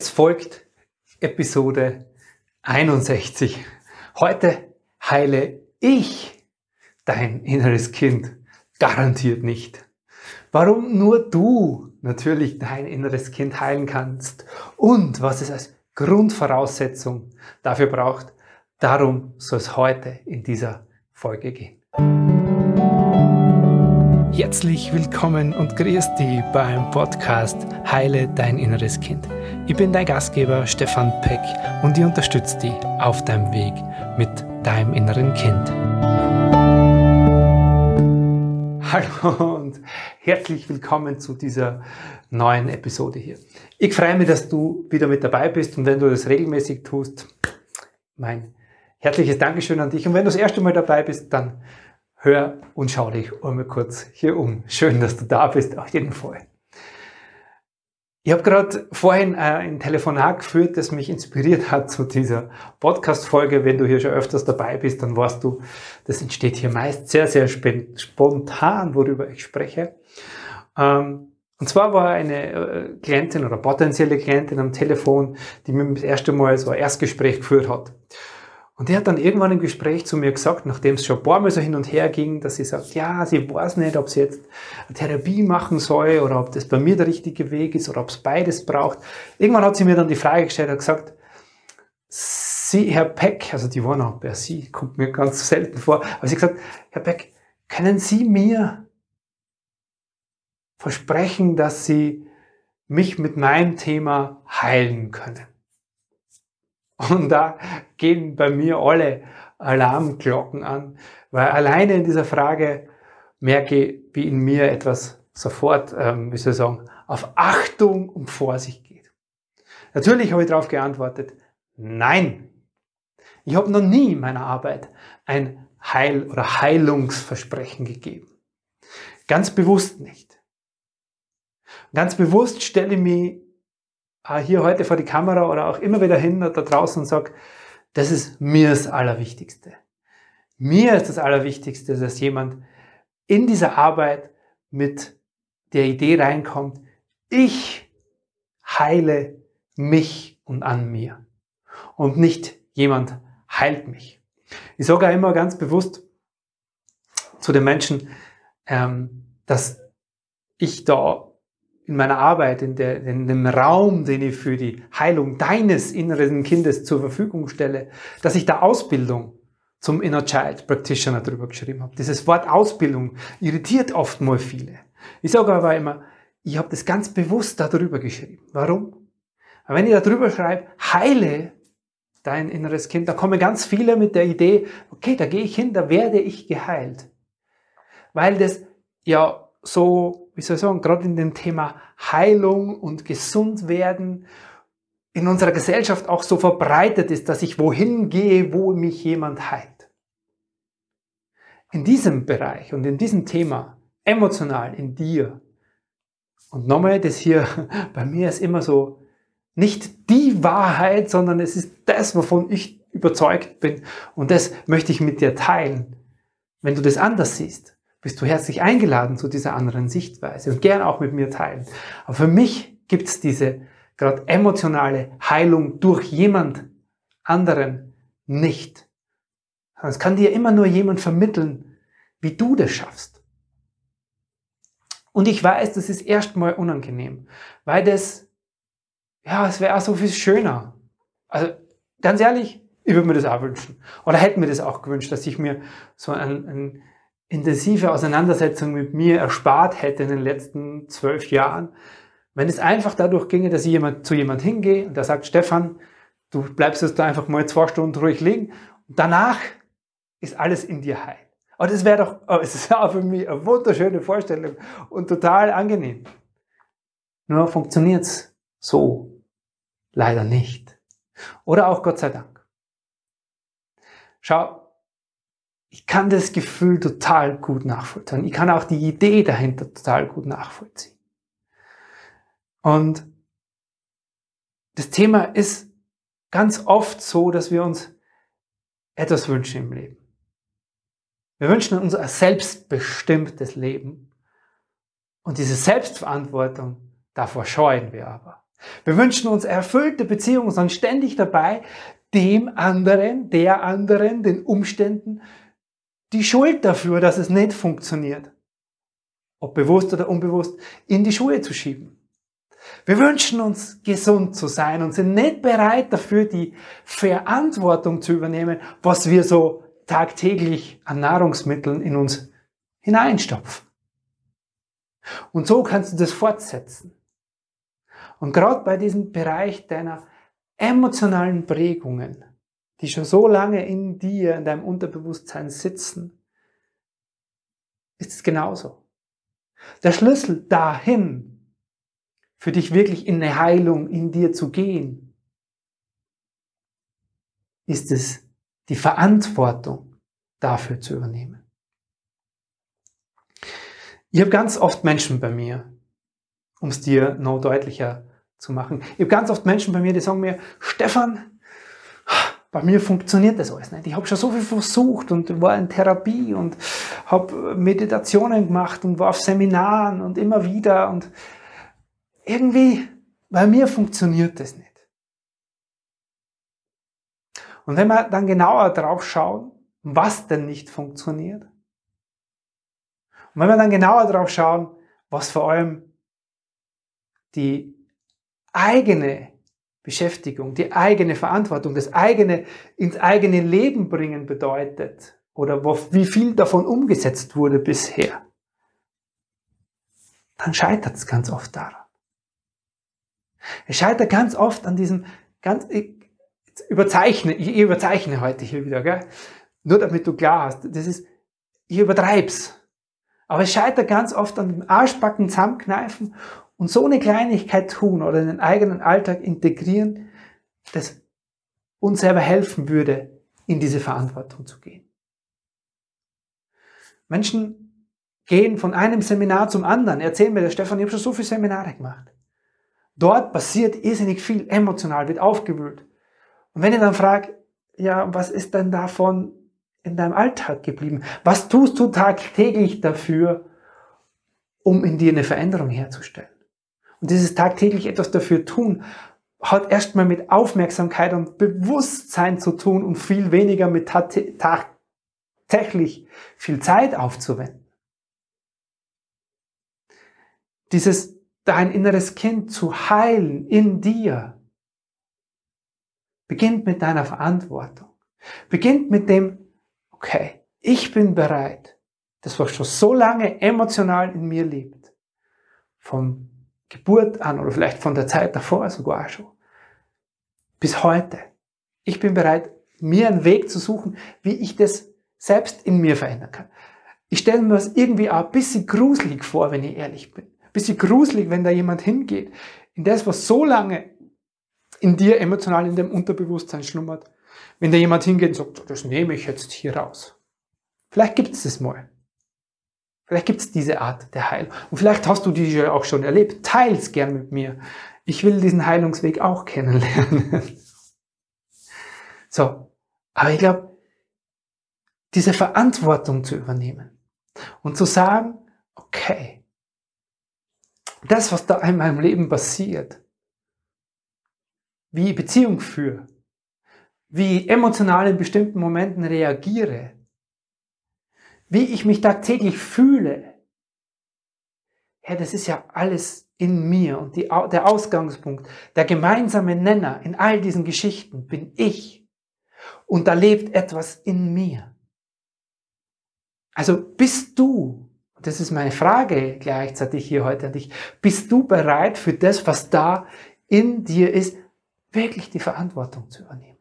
Es folgt Episode 61. Heute heile ich dein inneres Kind. Garantiert nicht. Warum nur du natürlich dein inneres Kind heilen kannst und was es als Grundvoraussetzung dafür braucht, darum soll es heute in dieser Folge gehen. Herzlich willkommen und grüß dich beim Podcast Heile dein inneres Kind. Ich bin dein Gastgeber Stefan Peck und ich unterstütze dich auf deinem Weg mit deinem inneren Kind. Hallo und herzlich willkommen zu dieser neuen Episode hier. Ich freue mich, dass du wieder mit dabei bist und wenn du das regelmäßig tust, mein herzliches Dankeschön an dich. Und wenn du das erste Mal dabei bist, dann hör und schau dich einmal kurz hier um. Schön, dass du da bist, auf jeden Fall. Ich habe gerade vorhin äh, ein Telefonat geführt, das mich inspiriert hat zu dieser Podcast-Folge. Wenn du hier schon öfters dabei bist, dann weißt du, das entsteht hier meist sehr, sehr spontan, worüber ich spreche. Ähm, und zwar war eine äh, Klientin oder potenzielle Klientin am Telefon, die mir das erste Mal so ein Erstgespräch geführt hat. Und der hat dann irgendwann im Gespräch zu mir gesagt, nachdem es schon ein paar Mal so hin und her ging, dass sie sagt, ja, sie weiß nicht, ob sie jetzt eine Therapie machen soll oder ob das bei mir der richtige Weg ist oder ob es beides braucht. Irgendwann hat sie mir dann die Frage gestellt und gesagt, Sie, Herr Peck, also die war noch bei Sie, kommt mir ganz selten vor, aber sie hat gesagt, Herr Peck, können Sie mir versprechen, dass Sie mich mit meinem Thema heilen können? Und da gehen bei mir alle Alarmglocken an, weil alleine in dieser Frage merke ich, wie in mir etwas sofort, ähm, wie soll ich sagen, auf Achtung und Vorsicht geht. Natürlich habe ich darauf geantwortet, nein. Ich habe noch nie in meiner Arbeit ein Heil- oder Heilungsversprechen gegeben. Ganz bewusst nicht. Ganz bewusst stelle ich mich hier heute vor die Kamera oder auch immer wieder hin da draußen und sage, das ist mir das Allerwichtigste. Mir ist das Allerwichtigste, dass jemand in dieser Arbeit mit der Idee reinkommt, ich heile mich und an mir. Und nicht jemand heilt mich. Ich sage auch immer ganz bewusst zu den Menschen, ähm, dass ich da in meiner Arbeit, in, der, in dem Raum, den ich für die Heilung deines inneren Kindes zur Verfügung stelle, dass ich da Ausbildung zum Inner Child Practitioner drüber geschrieben habe. Dieses Wort Ausbildung irritiert oft mal viele. Ich sage aber immer, ich habe das ganz bewusst darüber geschrieben. Warum? Weil wenn ich darüber schreibe, heile dein inneres Kind, da kommen ganz viele mit der Idee, okay, da gehe ich hin, da werde ich geheilt. Weil das ja so, wie soll ich sagen, gerade in dem Thema Heilung und Gesundwerden in unserer Gesellschaft auch so verbreitet ist, dass ich wohin gehe, wo mich jemand heilt. In diesem Bereich und in diesem Thema, emotional in dir, und nochmal, das hier bei mir ist immer so, nicht die Wahrheit, sondern es ist das, wovon ich überzeugt bin. Und das möchte ich mit dir teilen. Wenn du das anders siehst, bist du herzlich eingeladen zu dieser anderen Sichtweise und gern auch mit mir teilen. Aber für mich gibt es diese gerade emotionale Heilung durch jemand anderen nicht. Es kann dir immer nur jemand vermitteln, wie du das schaffst. Und ich weiß, das ist erstmal unangenehm, weil das, ja, es wäre auch so viel schöner. Also ganz ehrlich, ich würde mir das auch wünschen. Oder hätte mir das auch gewünscht, dass ich mir so ein, ein intensive Auseinandersetzung mit mir erspart hätte in den letzten zwölf Jahren, wenn es einfach dadurch ginge, dass ich jemand, zu jemand hingehe und der sagt, Stefan, du bleibst jetzt da einfach mal zwei Stunden ruhig liegen und danach ist alles in dir heil. Aber das wäre doch, oh, es ist auch für mich eine wunderschöne Vorstellung und total angenehm. Nur funktioniert's so leider nicht. Oder auch Gott sei Dank. Schau, ich kann das Gefühl total gut nachvollziehen. Ich kann auch die Idee dahinter total gut nachvollziehen. Und das Thema ist ganz oft so, dass wir uns etwas wünschen im Leben. Wir wünschen uns ein selbstbestimmtes Leben. Und diese Selbstverantwortung, davor scheuen wir aber. Wir wünschen uns erfüllte Beziehungen, sondern ständig dabei, dem anderen, der anderen, den Umständen die Schuld dafür, dass es nicht funktioniert, ob bewusst oder unbewusst, in die Schuhe zu schieben. Wir wünschen uns gesund zu sein und sind nicht bereit dafür, die Verantwortung zu übernehmen, was wir so tagtäglich an Nahrungsmitteln in uns hineinstopfen. Und so kannst du das fortsetzen. Und gerade bei diesem Bereich deiner emotionalen Prägungen, die schon so lange in dir, in deinem Unterbewusstsein sitzen, ist es genauso. Der Schlüssel dahin, für dich wirklich in eine Heilung in dir zu gehen, ist es, die Verantwortung dafür zu übernehmen. Ich habe ganz oft Menschen bei mir, um es dir noch deutlicher zu machen. Ich habe ganz oft Menschen bei mir, die sagen mir, Stefan, bei mir funktioniert das alles nicht. Ich habe schon so viel versucht und war in Therapie und habe Meditationen gemacht und war auf Seminaren und immer wieder und irgendwie, bei mir funktioniert das nicht. Und wenn wir dann genauer drauf schauen, was denn nicht funktioniert, und wenn wir dann genauer drauf schauen, was vor allem die eigene Beschäftigung, die eigene Verantwortung, das eigene ins eigene Leben bringen bedeutet oder wie viel davon umgesetzt wurde bisher, dann scheitert es ganz oft daran. Es scheitert ganz oft an diesem ganz, ich überzeichne, ich überzeichne heute hier wieder, gell? nur damit du klar hast, das ist, ich übertreib's. Aber es scheitert ganz oft an dem Arschbacken zusammenkneifen und so eine Kleinigkeit tun oder in den eigenen Alltag integrieren, das uns selber helfen würde, in diese Verantwortung zu gehen. Menschen gehen von einem Seminar zum anderen. Erzählen mir der Stefan, ich habe schon so viele Seminare gemacht. Dort passiert irrsinnig viel, emotional, wird aufgewühlt. Und wenn ich dann frage, ja, was ist denn davon in deinem Alltag geblieben? Was tust du tagtäglich dafür, um in dir eine Veränderung herzustellen? Und dieses tagtäglich etwas dafür tun, hat erstmal mit Aufmerksamkeit und Bewusstsein zu tun und viel weniger mit tatsächlich viel Zeit aufzuwenden. Dieses dein inneres Kind zu heilen in dir, beginnt mit deiner Verantwortung. Beginnt mit dem, okay, ich bin bereit, das was schon so lange emotional in mir lebt, vom Geburt an oder vielleicht von der Zeit davor sogar schon, bis heute. Ich bin bereit, mir einen Weg zu suchen, wie ich das selbst in mir verändern kann. Ich stelle mir das irgendwie auch ein bisschen gruselig vor, wenn ich ehrlich bin. Ein bisschen gruselig, wenn da jemand hingeht, in das, was so lange in dir emotional in dem Unterbewusstsein schlummert, wenn da jemand hingeht und sagt, das nehme ich jetzt hier raus. Vielleicht gibt es das mal. Vielleicht gibt es diese Art der Heilung. Und vielleicht hast du die ja auch schon erlebt. Teils gern mit mir. Ich will diesen Heilungsweg auch kennenlernen. so. Aber ich glaube, diese Verantwortung zu übernehmen und zu sagen, okay, das, was da in meinem Leben passiert, wie ich Beziehung führe, wie ich emotional in bestimmten Momenten reagiere, wie ich mich tagtäglich fühle, ja, das ist ja alles in mir und die, der Ausgangspunkt, der gemeinsame Nenner in all diesen Geschichten bin ich. Und da lebt etwas in mir. Also bist du, das ist meine Frage gleichzeitig hier heute an dich, bist du bereit für das, was da in dir ist, wirklich die Verantwortung zu übernehmen?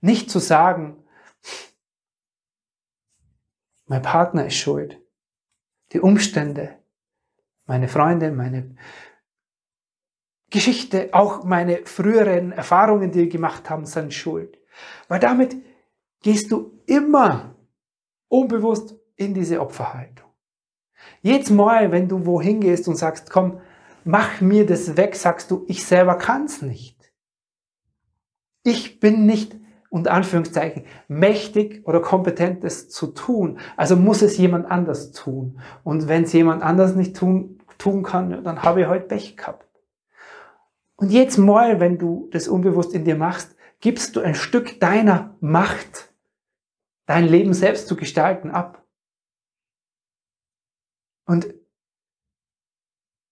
Nicht zu sagen, mein Partner ist schuld. Die Umstände, meine Freunde, meine Geschichte, auch meine früheren Erfahrungen, die wir gemacht haben, sind schuld. Weil damit gehst du immer unbewusst in diese Opferhaltung. Jedes Mal, wenn du wohin gehst und sagst, komm, mach mir das weg, sagst du, ich selber kann's nicht. Ich bin nicht unter Anführungszeichen mächtig oder kompetent, es zu tun. Also muss es jemand anders tun. Und wenn es jemand anders nicht tun, tun kann, dann habe ich heute Pech gehabt. Und jetzt mal, wenn du das unbewusst in dir machst, gibst du ein Stück deiner Macht, dein Leben selbst zu gestalten, ab. Und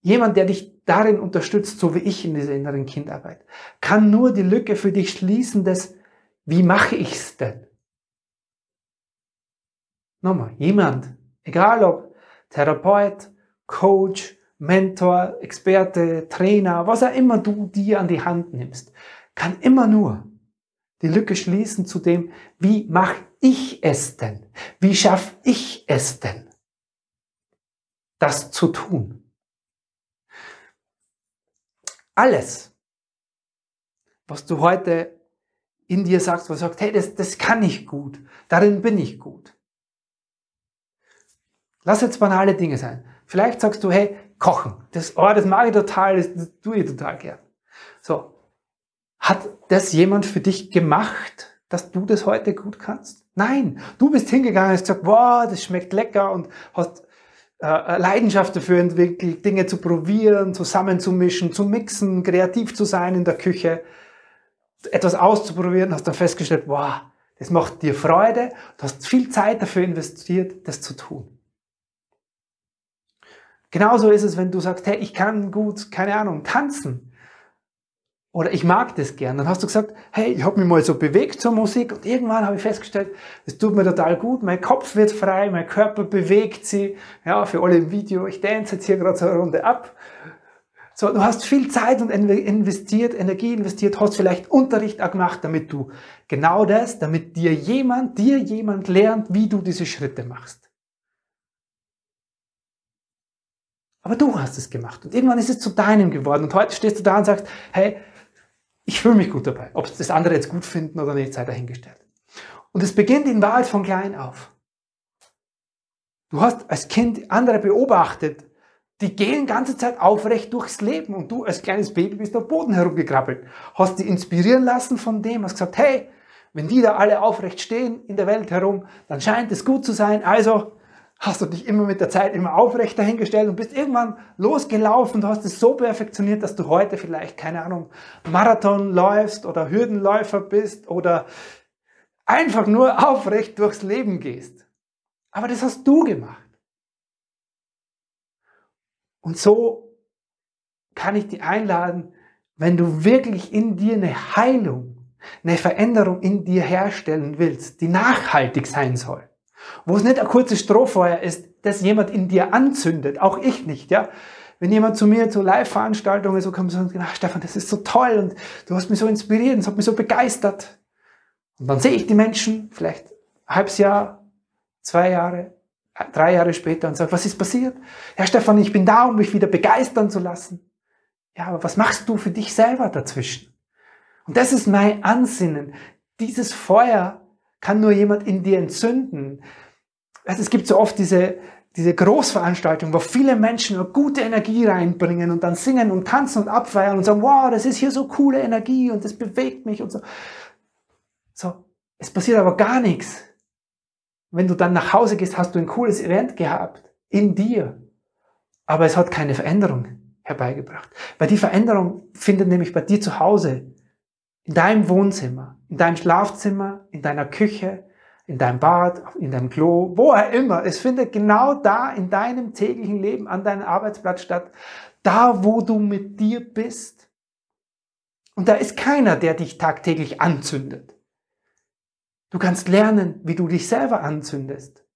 jemand, der dich darin unterstützt, so wie ich in dieser inneren Kindarbeit, kann nur die Lücke für dich schließen, dass, wie mache ich's denn? Nochmal, jemand, egal ob Therapeut, Coach, Mentor, Experte, Trainer, was auch immer du dir an die Hand nimmst, kann immer nur die Lücke schließen zu dem, wie mache ich es denn? Wie schaffe ich es denn, das zu tun? Alles, was du heute in dir sagst, was sagst, hey, das, das kann ich gut, darin bin ich gut. Lass jetzt banale Dinge sein. Vielleicht sagst du, hey, kochen, das, oh, das mag ich total, das, das tue ich total gern. So. Hat das jemand für dich gemacht, dass du das heute gut kannst? Nein. Du bist hingegangen und hast gesagt, wow, das schmeckt lecker und hast äh, Leidenschaft dafür entwickelt, Dinge zu probieren, zusammenzumischen, zu mixen, kreativ zu sein in der Küche, etwas auszuprobieren, hast dann festgestellt, wow, das macht dir Freude, du hast viel Zeit dafür investiert, das zu tun. Genauso ist es, wenn du sagst, hey, ich kann gut, keine Ahnung, tanzen. Oder ich mag das gern. Dann hast du gesagt, hey, ich habe mich mal so bewegt zur Musik und irgendwann habe ich festgestellt, es tut mir total gut, mein Kopf wird frei, mein Körper bewegt sich. Ja, für alle im Video, ich dance jetzt hier gerade so eine Runde ab. So, du hast viel Zeit und investiert, Energie investiert, hast vielleicht Unterricht auch gemacht, damit du genau das, damit dir jemand, dir jemand lernt, wie du diese Schritte machst. Aber du hast es gemacht. Und irgendwann ist es zu deinem geworden. Und heute stehst du da und sagst, hey, ich fühle mich gut dabei. Ob es das andere jetzt gut finden oder nicht, sei dahingestellt. Und es beginnt in Wahrheit von klein auf. Du hast als Kind andere beobachtet, die gehen ganze Zeit aufrecht durchs Leben und du als kleines Baby bist auf Boden herumgekrabbelt. Hast dich inspirieren lassen von dem, hast gesagt, hey, wenn die da alle aufrecht stehen in der Welt herum, dann scheint es gut zu sein. Also hast du dich immer mit der Zeit immer aufrecht dahingestellt und bist irgendwann losgelaufen. Du hast es so perfektioniert, dass du heute vielleicht, keine Ahnung, Marathon läufst oder Hürdenläufer bist oder einfach nur aufrecht durchs Leben gehst. Aber das hast du gemacht. Und so kann ich dich einladen, wenn du wirklich in dir eine Heilung, eine Veränderung in dir herstellen willst, die nachhaltig sein soll wo es nicht ein kurzes Strohfeuer ist, das jemand in dir anzündet, auch ich nicht, ja. Wenn jemand zu mir zu Live-Veranstaltungen so kommt und sagt, ach, Stefan, das ist so toll und du hast mich so inspiriert, es hat mich so begeistert. Und dann sehe ich die Menschen, vielleicht ein halbes Jahr, zwei Jahre, drei Jahre später und sage, was ist passiert? Ja, Stefan, ich bin da, um mich wieder begeistern zu lassen. Ja, aber was machst du für dich selber dazwischen? Und das ist mein Ansinnen. Dieses Feuer kann nur jemand in dir entzünden. Also es gibt so oft diese, diese Großveranstaltungen, wo viele Menschen eine gute Energie reinbringen und dann singen und tanzen und abfeiern und sagen, wow, das ist hier so coole Energie und das bewegt mich und so. So, es passiert aber gar nichts. Wenn du dann nach Hause gehst, hast du ein cooles Event gehabt in dir, aber es hat keine Veränderung herbeigebracht. Weil die Veränderung findet nämlich bei dir zu Hause in deinem Wohnzimmer, in deinem Schlafzimmer, in deiner Küche, in deinem Bad, in deinem Klo, wo auch immer. Es findet genau da in deinem täglichen Leben an deinem Arbeitsplatz statt, da wo du mit dir bist. Und da ist keiner, der dich tagtäglich anzündet. Du kannst lernen, wie du dich selber anzündest.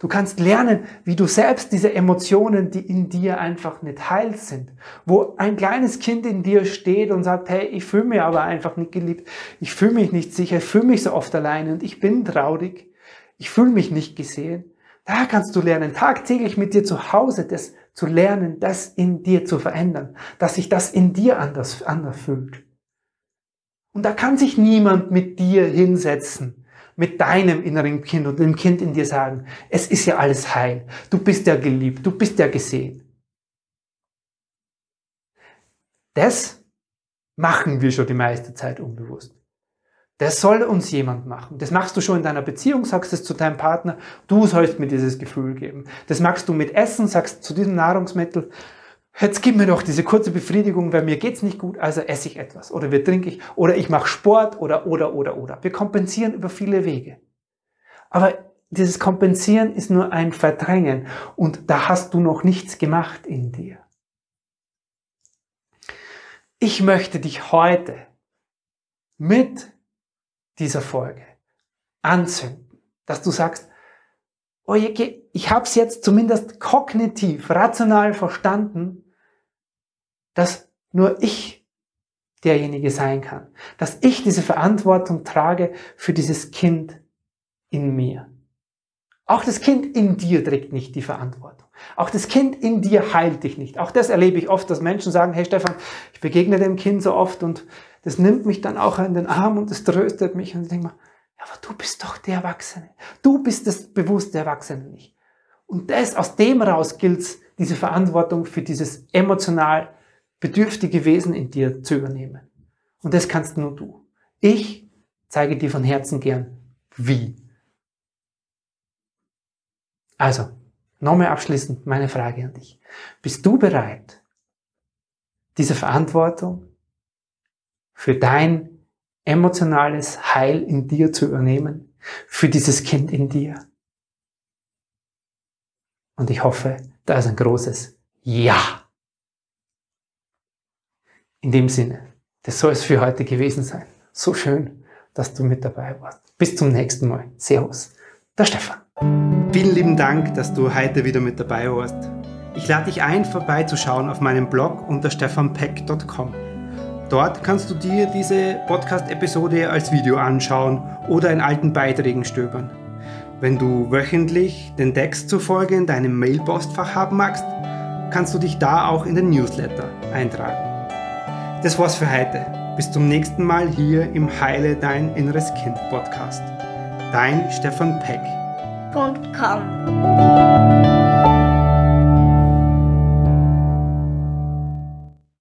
Du kannst lernen, wie du selbst diese Emotionen, die in dir einfach nicht heil sind, wo ein kleines Kind in dir steht und sagt, hey, ich fühle mich aber einfach nicht geliebt, ich fühle mich nicht sicher, ich fühle mich so oft alleine und ich bin traurig, ich fühle mich nicht gesehen. Da kannst du lernen, tagtäglich mit dir zu Hause das zu lernen, das in dir zu verändern, dass sich das in dir anders, anders fühlt. Und da kann sich niemand mit dir hinsetzen mit deinem inneren Kind und dem Kind in dir sagen, es ist ja alles heil, du bist ja geliebt, du bist ja gesehen. Das machen wir schon die meiste Zeit unbewusst. Das soll uns jemand machen. Das machst du schon in deiner Beziehung, sagst es zu deinem Partner, du sollst mir dieses Gefühl geben. Das machst du mit Essen, sagst zu diesem Nahrungsmittel, jetzt gib mir doch diese kurze Befriedigung, weil mir geht's nicht gut, also esse ich etwas oder wir trinke ich oder ich mache Sport oder oder oder oder. Wir kompensieren über viele Wege. Aber dieses Kompensieren ist nur ein Verdrängen und da hast du noch nichts gemacht in dir. Ich möchte dich heute mit dieser Folge anzünden, dass du sagst, oh, ich habe es jetzt zumindest kognitiv, rational verstanden, dass nur ich derjenige sein kann, dass ich diese Verantwortung trage für dieses Kind in mir. Auch das Kind in dir trägt nicht die Verantwortung. Auch das Kind in dir heilt dich nicht. Auch das erlebe ich oft, dass Menschen sagen, hey Stefan, ich begegne dem Kind so oft und das nimmt mich dann auch in den Arm und das tröstet mich und ich denke mir, ja, aber du bist doch der Erwachsene. Du bist das bewusste Erwachsene nicht. Und das, aus dem raus gilt es, diese Verantwortung für dieses emotional bedürftige Wesen in dir zu übernehmen. Und das kannst nur du. Ich zeige dir von Herzen gern, wie. Also, nochmal abschließend meine Frage an dich. Bist du bereit, diese Verantwortung für dein emotionales Heil in dir zu übernehmen, für dieses Kind in dir? Und ich hoffe, da ist ein großes Ja. In dem Sinne, das soll es für heute gewesen sein. So schön, dass du mit dabei warst. Bis zum nächsten Mal. Servus, der Stefan. Vielen lieben Dank, dass du heute wieder mit dabei warst. Ich lade dich ein, vorbeizuschauen auf meinem Blog unter stefanpeck.com. Dort kannst du dir diese Podcast-Episode als Video anschauen oder in alten Beiträgen stöbern. Wenn du wöchentlich den Text zur Folge in deinem Mailpostfach haben magst, kannst du dich da auch in den Newsletter eintragen. Das war's für heute. Bis zum nächsten Mal hier im Heile Dein Inneres Kind Podcast. Dein Stefan Peck. Com.